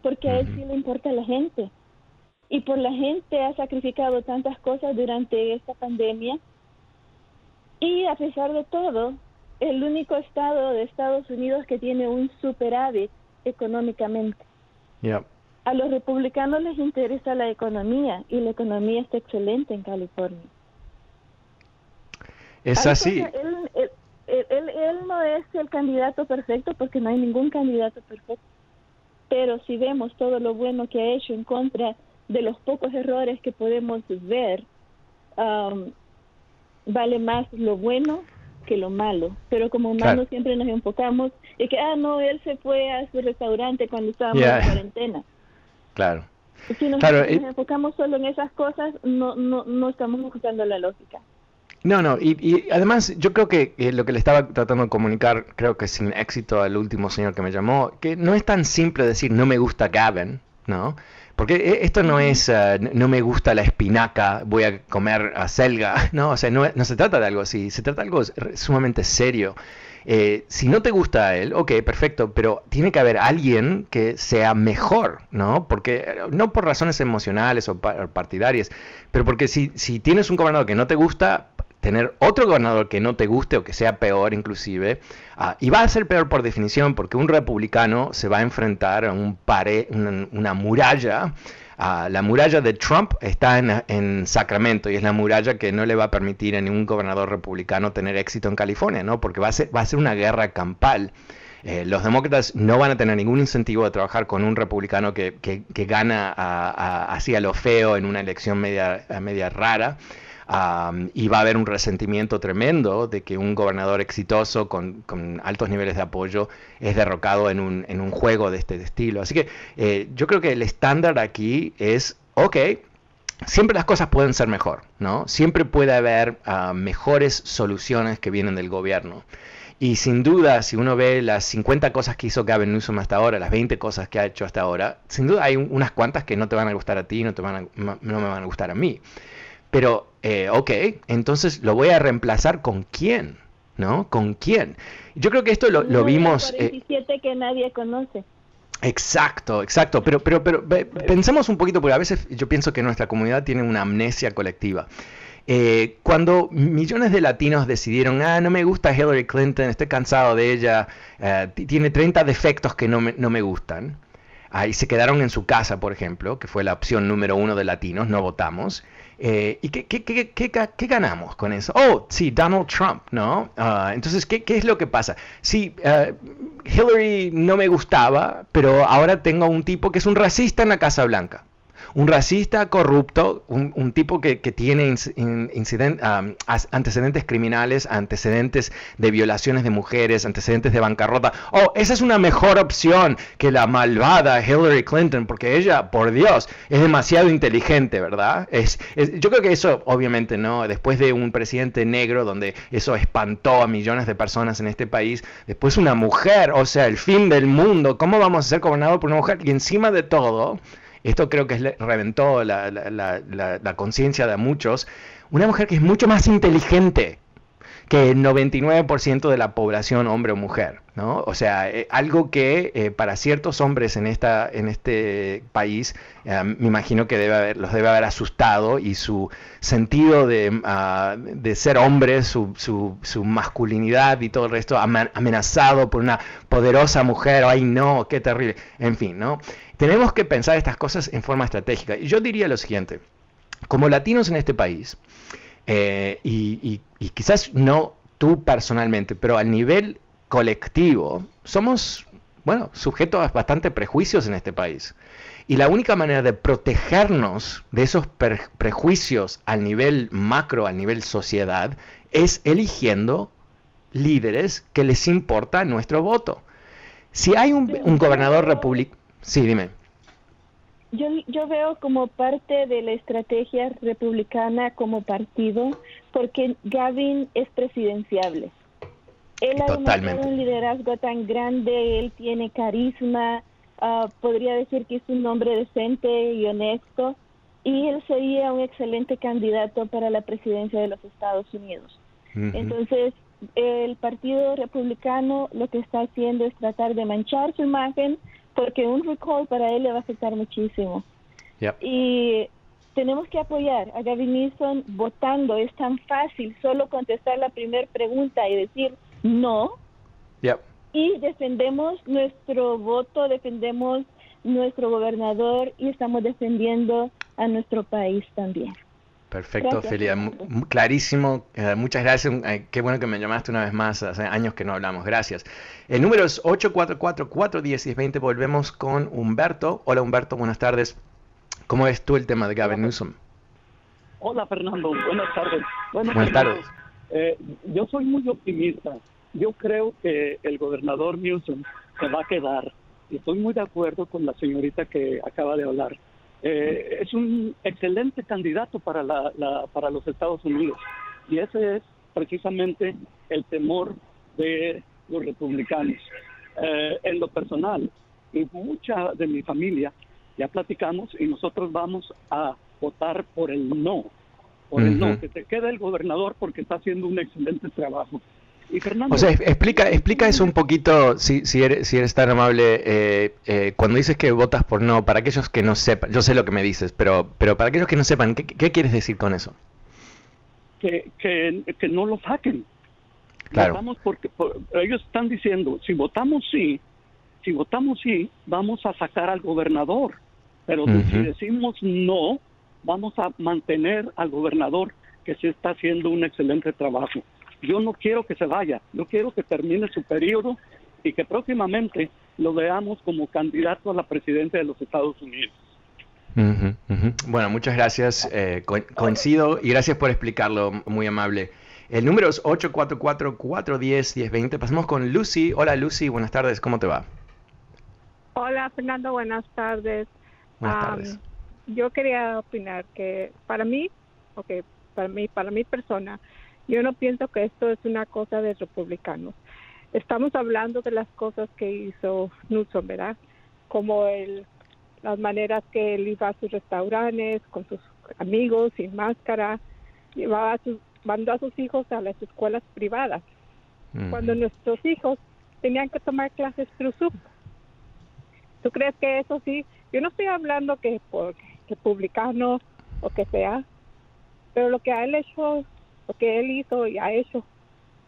porque a él sí le importa a la gente. Y por la gente ha sacrificado tantas cosas durante esta pandemia y a pesar de todo, el único estado de Estados Unidos que tiene un superávit económicamente. A los republicanos les interesa la economía y la economía está excelente en California. Es así. él, él, no es el candidato perfecto porque no hay ningún candidato perfecto. pero si vemos todo lo bueno que ha hecho en contra de los pocos errores que podemos ver, vale más lo bueno que lo malo. Pero como humanos siempre nos enfocamos en que, ah, no, él se fue a su restaurante cuando estábamos en cuarentena. Claro. Si nos, enfocamos solo en esas cosas, no, no, no estamos escuchando la lógica. No, no, y, además yo creo que lo que le estaba tratando de comunicar, creo que sin éxito al último señor que me llamó, que no es tan simple decir no me gusta Gavin, ¿no? Porque e, esto no es, uh, no me gusta la espinaca, voy a comer a selga, ¿no? O sea, no, no se trata de algo así, se trata de algo sumamente serio. Eh, si no te gusta a él, ok, perfecto, pero tiene que haber alguien que sea mejor, ¿no? Porque eh, no por razones emocionales o partidarias, pero porque si, si tienes un gobernador que no te gusta, tener otro gobernador que no te guste o que sea peor inclusive, ah, y va a ser peor por definición porque un republicano se va a enfrentar a un pared, una, muralla. Ah, la muralla de Trump está en, Sacramento y es la muralla que no le va a permitir a ningún gobernador republicano tener éxito en California, ¿no? Porque va a ser, va a ser una guerra campal. Eh, los demócratas no van a tener ningún incentivo de trabajar con un republicano que, gana así a lo feo en una elección media, media rara y va a haber un resentimiento tremendo de que un gobernador exitoso con, altos niveles de apoyo es derrocado en un, en un juego de este estilo. Así que eh, yo creo que el estándar aquí es, ok, siempre las cosas pueden ser mejor, ¿no? Siempre puede haber ah, mejores soluciones que vienen del gobierno. Y sin duda, si uno ve las 50 cosas que hizo Gavin Newsom hasta ahora, las 20 cosas que ha hecho hasta ahora, sin duda hay unas cuantas que no te van a gustar a ti, no, te van no me van a gustar a mí. Pero, eh, ok, entonces lo voy a reemplazar con quién, ¿no? ¿Con quién? Yo creo que esto lo, lo vimos... 47 eh, que nadie conoce. Exacto, exacto, pero, pero, pero pensemos un poquito, porque a veces yo pienso que nuestra comunidad tiene una amnesia colectiva. Eh, cuando millones de latinos decidieron, ah, no me gusta Hillary Clinton, estoy cansado de ella, eh, tiene 30 defectos que no me, no me gustan, ah, y se quedaron en su casa, por ejemplo, que fue la opción número uno de latinos, no votamos, eh, ¿Y qué, qué, qué, qué, ganamos con eso? Oh, sí, Donald Trump, ¿no? Ah, entonces, ¿qué, es lo que pasa? Sí, uh, Hillary no me gustaba, pero ahora tengo un tipo que es un racista en la Casa Blanca un racista corrupto, un, tipo que, tiene antecedentes criminales, antecedentes de violaciones de mujeres, antecedentes de bancarrota. Oh, esa es una mejor opción que la malvada Hillary Clinton, porque ella, por Dios, es demasiado inteligente, ¿verdad? Es, yo creo que eso, obviamente, ¿no? Después de un presidente negro, donde eso espantó a millones de personas en este país, después una mujer, o sea, el fin del mundo, ¿cómo vamos a ser gobernados por una mujer? Y encima de todo, esto creo que reventó la, la conciencia de muchos, una mujer que es mucho más inteligente que el 99% de la población, hombre o mujer, ¿no? O sea, eh, algo que eh, para ciertos hombres en, esta, en este país, eh, me imagino que debe haber, los debe haber asustado y su sentido de, ah, de ser hombre, su, su, su, masculinidad y todo el resto amenazado por una poderosa mujer, ay no, qué terrible, en fin, ¿no? Tenemos que pensar estas cosas en forma estratégica. Y yo diría lo siguiente, como latinos en este país, eh, y, quizás no tú personalmente, pero a nivel colectivo, somos, bueno, sujetos a bastante prejuicios en este país. Y la única manera de protegernos de esos prejuicios al nivel macro, al nivel sociedad, es eligiendo líderes que les importa nuestro voto. Si hay un, un gobernador republicano... Sí, dime yo, yo veo como parte de la estrategia republicana como partido, porque Gavin es presidenciable. Él ha demostrado un liderazgo tan grande, él tiene carisma, ah, podría decir que es un hombre decente y honesto, y él sería un excelente candidato para la presidencia de los Estados Unidos. Entonces, el Partido Republicano lo que está haciendo es tratar de manchar su imagen, porque un recall para él le va a afectar muchísimo. Y tenemos que apoyar a Gavin Newsom votando. Es tan fácil solo contestar la primera pregunta y decir no. Y defendemos nuestro voto, defendemos nuestro gobernador y estamos defendiendo a nuestro país también. Perfecto, Felia. Clarísimo. Eh, muchas gracias. Eh, qué bueno que me llamaste una vez más. Hace años que no hablamos. Gracias. El número es 844-410-1020. Volvemos con Humberto. Hola, Humberto. Buenas tardes. ¿Cómo ves tú el tema de Gavin Newsom? Hola, Fernando. Buenas tardes. Buenas tardes. Eh, yo soy muy optimista. Yo creo que el gobernador Newsom se va a quedar. Y estoy muy de acuerdo con la señorita que acaba de hablar eh, es un excelente candidato para, la, para los Estados Unidos. Y ese es precisamente el temor de los republicanos. Eh, en lo personal, y mucha de mi familia ya platicamos y nosotros vamos a votar por el no, por el no, que se quede el gobernador porque está haciendo un excelente trabajo o sea, explica, explica eso un poquito, si, si, eres, si eres tan amable, eh, eh, cuando dices que votas por no, para aquellos que no sepan, yo sé lo que me dices, pero, pero para aquellos que no sepan, ¿qué, quieres decir con eso? Que, que, que no lo saquen. Claro. Votamos porque ellos están diciendo, si votamos sí, si votamos sí, vamos a sacar al gobernador, pero si decimos no, vamos a mantener al gobernador que se está haciendo un excelente trabajo yo no quiero que se vaya, yo quiero que termine su periodo y que próximamente lo veamos como candidato a la presidencia de los Estados Unidos. Bueno, muchas gracias, eh, coincido y gracias por explicarlo, muy amable. El número es 844-410-1020. Pasamos con Lucy. Hola Lucy, buenas tardes, ¿cómo te va? Hola Fernando, buenas tardes. Buenas tardes. yo quería opinar que para mí, ok, para mí, para mi persona, yo no pienso que esto es una cosa de republicanos. Estamos hablando de las cosas que hizo Newsom, ¿verdad? Como el, las maneras que él iba a sus restaurantes con sus amigos sin máscara, llevaba a sus, mandó a sus hijos a las escuelas privadas, cuando nuestros hijos tenían que tomar clases through Zoom. ¿Tú crees que eso sí? Yo no estoy hablando que por republicano o que sea, pero lo que ha hecho lo que él hizo y ha hecho.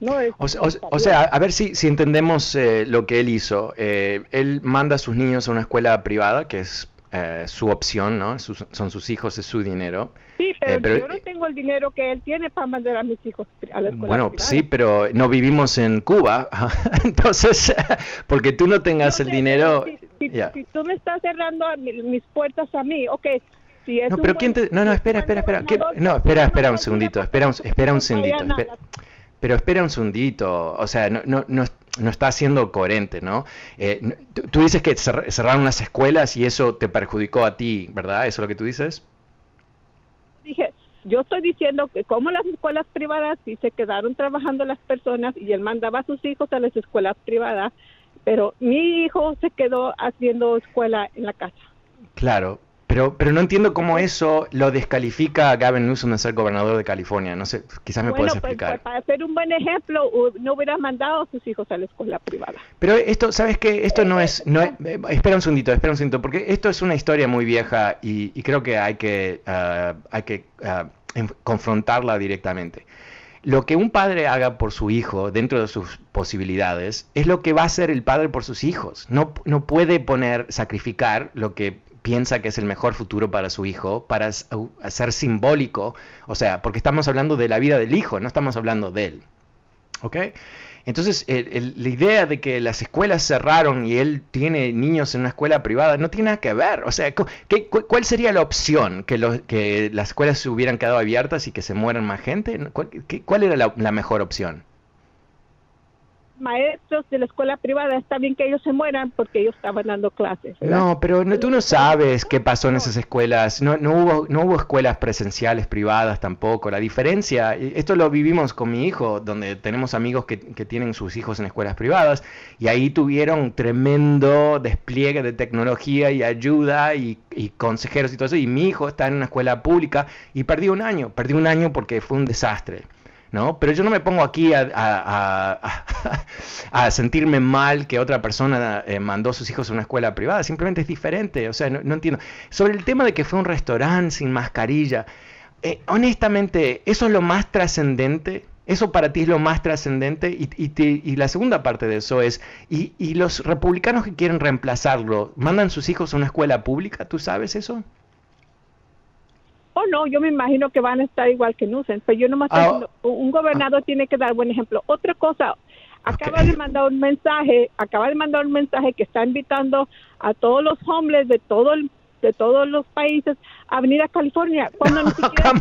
No es o, sea, a ver si, si entendemos eh, lo que él hizo. Eh, él manda a sus niños a una escuela privada, que es eh, su opción, ¿no? son sus hijos, es su dinero. Sí, pero, yo no tengo el dinero que él tiene para mandar a mis hijos a la escuela Bueno, sí, pero no vivimos en Cuba, entonces, porque tú no tengas el dinero... Si, tú me estás cerrando mis puertas a mí, ok, no, pero quién te... No, no, espera, espera, espera. No, espera, espera un segundito. Espera un, espera un segundito. Pero espera un segundito. O sea, no, no, no, no está siendo coherente, ¿no? Eh, tú dices que cerraron unas escuelas y eso te perjudicó a ti, ¿verdad? ¿Eso es lo que tú dices? Dije, yo estoy diciendo que como las escuelas privadas sí se quedaron trabajando las personas y él mandaba a sus hijos a las escuelas privadas, pero mi hijo se quedó haciendo escuela en la casa. Claro, pero, pero no entiendo cómo eso lo descalifica a Gavin Newsom de ser gobernador de California. No sé, quizás me puedes pues, explicar. Pues, para hacer un buen ejemplo, no hubiera mandado a sus hijos a la escuela privada. Pero esto, ¿sabes qué? Esto no es... No eh, espera un segundito, espera un segundito, porque esto es una historia muy vieja y, creo que hay que, ah, hay que ah, confrontarla directamente. Lo que un padre haga por su hijo dentro de sus posibilidades es lo que va a hacer el padre por sus hijos. No, no puede poner, sacrificar lo que piensa que es el mejor futuro para su hijo, para ser simbólico, o sea, porque estamos hablando de la vida del hijo, no estamos hablando de él. ¿Ok? Entonces, la idea de que las escuelas cerraron y él tiene niños en una escuela privada no tiene nada que ver. O sea, ¿qué, ¿cuál sería la opción? ¿Que, ¿Que las escuelas se hubieran quedado abiertas y que se mueran más gente? ¿Cuál, cuál era la mejor opción? Maestros de la escuela privada, está bien que ellos se mueran porque ellos estaban dando clases. No, pero tú no sabes qué pasó en esas escuelas. No, no, hubo, no hubo escuelas presenciales privadas tampoco. La diferencia, esto lo vivimos con mi hijo, donde tenemos amigos que, que tienen sus hijos en escuelas privadas y ahí tuvieron tremendo despliegue de tecnología y ayuda y, y consejeros y todo eso. Y mi hijo está en una escuela pública y perdió un año, perdió un año porque fue un desastre. ¿No? Pero yo no me pongo aquí a, sentirme mal que otra persona eh, mandó a sus hijos a una escuela privada, simplemente es diferente, o sea, no, entiendo. Sobre el tema de que fue un restaurante sin mascarilla, eh, honestamente, ¿eso es lo más trascendente? ¿Eso para ti es lo más trascendente? Y, y, la segunda parte de eso es, ¿y, ¿y los republicanos que quieren reemplazarlo, mandan sus hijos a una escuela pública? ¿Tú sabes eso? Oh, no, yo me imagino que van a estar igual que Newsom, pero yo no estoy ah, diciendo, un gobernador tiene que dar buen ejemplo. Otra cosa, acaba de mandar un mensaje, acaba de mandar un mensaje que está invitando a todos los hombres de todo el de todos los países a venir a California cuando ni siquiera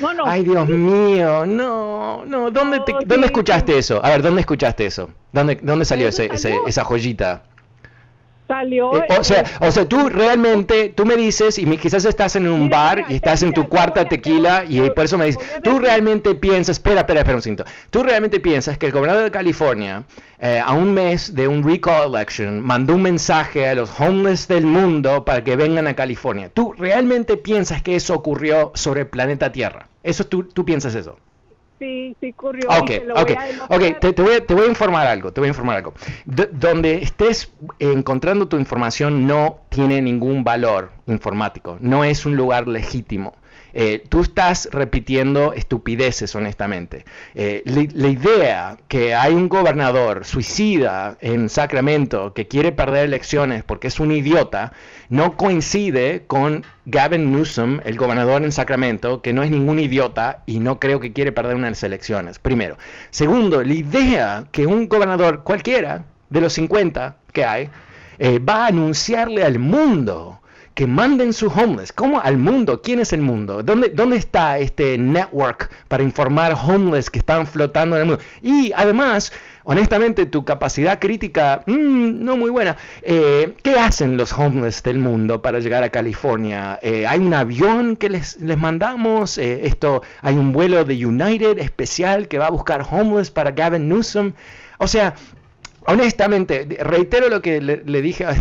No. no. Ay, Dios mío, no, no. ¿Dónde, ¿dónde escuchaste eso? A ver, ¿dónde escuchaste eso? ¿Dónde, dónde salió, ese, esa joyita? Salió. Eh, o, sea, o sea, tú realmente, tú me dices, y quizás estás en un bar y estás en tu cuarta tequila, y por eso me dices, tú realmente piensas, espera, espera, espera un segundo, tú realmente piensas que el gobernador de California, eh, a un mes de un recall election, mandó un mensaje a los homeless del mundo para que vengan a California. ¿Tú realmente piensas que eso ocurrió sobre el planeta Tierra? ¿Eso tú, tú piensas eso? Sí, sí ocurrió. Ok, ok, okay. Te, te, voy, te, voy, a informar algo, te voy a informar algo. donde estés encontrando tu información no tiene ningún valor informático, no es un lugar legítimo. Eh, tú estás repitiendo estupideces, honestamente. Eh, la, idea que hay un gobernador suicida en Sacramento que quiere perder elecciones porque es un idiota, no coincide con Gavin Newsom, el gobernador en Sacramento, que no es ningún idiota y no creo que quiere perder unas elecciones, primero. Segundo, la idea que un gobernador cualquiera de los 50 que hay eh, va a anunciarle al mundo que manden sus homeless. ¿Cómo al mundo? ¿Quién es el mundo? ¿Dónde, ¿Dónde está este network para informar homeless que están flotando en el mundo? Y además, honestamente, tu capacidad crítica, mm, no muy buena. Eh, ¿Qué hacen los homeless del mundo para llegar a California? Eh, ¿Hay un avión que les, les mandamos? Eh, esto, ¿Hay un vuelo de United especial que va a buscar homeless para Gavin Newsom? O sea, honestamente, reitero lo que le, dije al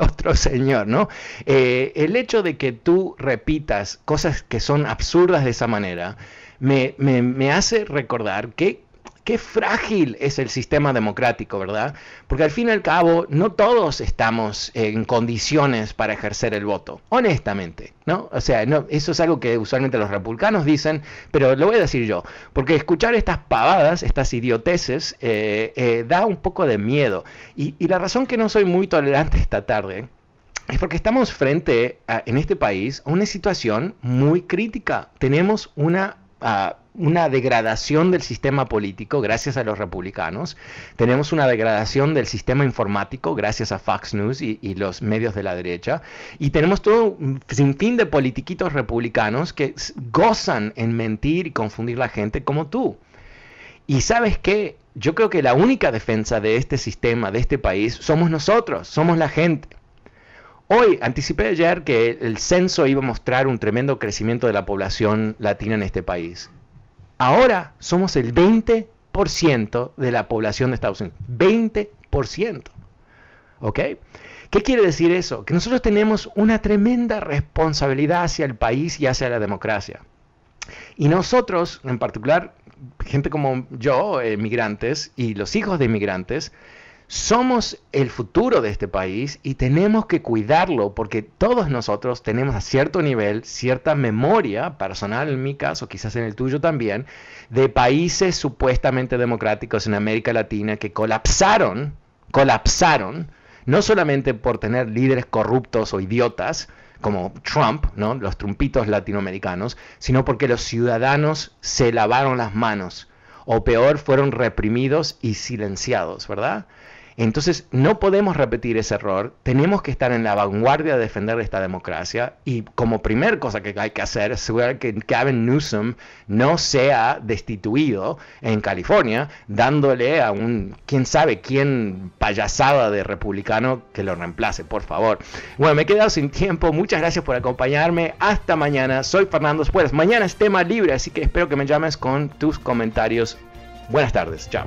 otro señor, ¿no? Eh, el hecho de que tú repitas cosas que son absurdas de esa manera, me, me hace recordar que qué frágil es el sistema democrático, ¿verdad? Porque al fin y al cabo no todos estamos en condiciones para ejercer el voto, honestamente, ¿no? O sea, eso es algo que usualmente los republicanos dicen, pero lo voy a decir yo, porque escuchar estas pavadas, estas idioteces, eh, eh, da un poco de miedo. Y, la razón que no soy muy tolerante esta tarde es porque estamos frente en este país a una situación muy crítica. Tenemos una una degradación del sistema político gracias a los republicanos, tenemos una degradación del sistema informático gracias a Fox News y, los medios de la derecha, y tenemos todo un sinfín de politiquitos republicanos que gozan en mentir y confundir la gente como tú. Y sabes qué, yo creo que la única defensa de este sistema, de este país, somos nosotros, somos la gente. Hoy anticipé ayer que el censo iba a mostrar un tremendo crecimiento de la población latina en este país. Ahora somos el 20% de la población de Estados Unidos. 20%. ¿Ok? ¿Qué quiere decir eso? Que nosotros tenemos una tremenda responsabilidad hacia el país y hacia la democracia. Y nosotros, en particular, gente como yo, migrantes, y los hijos de inmigrantes, somos el futuro de este país y tenemos que cuidarlo porque todos nosotros tenemos a cierto nivel, cierta memoria personal en mi caso, quizás en el tuyo también, de países supuestamente democráticos en América Latina que colapsaron, colapsaron, no solamente por tener líderes corruptos o idiotas, como Trump, ¿no? los trumpitos latinoamericanos, sino porque los ciudadanos se lavaron las manos, o peor, fueron reprimidos y silenciados, ¿verdad? Entonces, no podemos repetir ese error, tenemos que estar en la vanguardia de defender esta democracia. Y como primer cosa que hay que hacer es asegurar que Gavin Newsom no sea destituido en California, dándole a un, quién sabe quién payasada de republicano que lo reemplace, por favor. Bueno, me he quedado sin tiempo, muchas gracias por acompañarme, hasta mañana, soy Fernando Espuelas, mañana es tema libre, así que espero que me llames con tus comentarios. Buenas tardes, chao.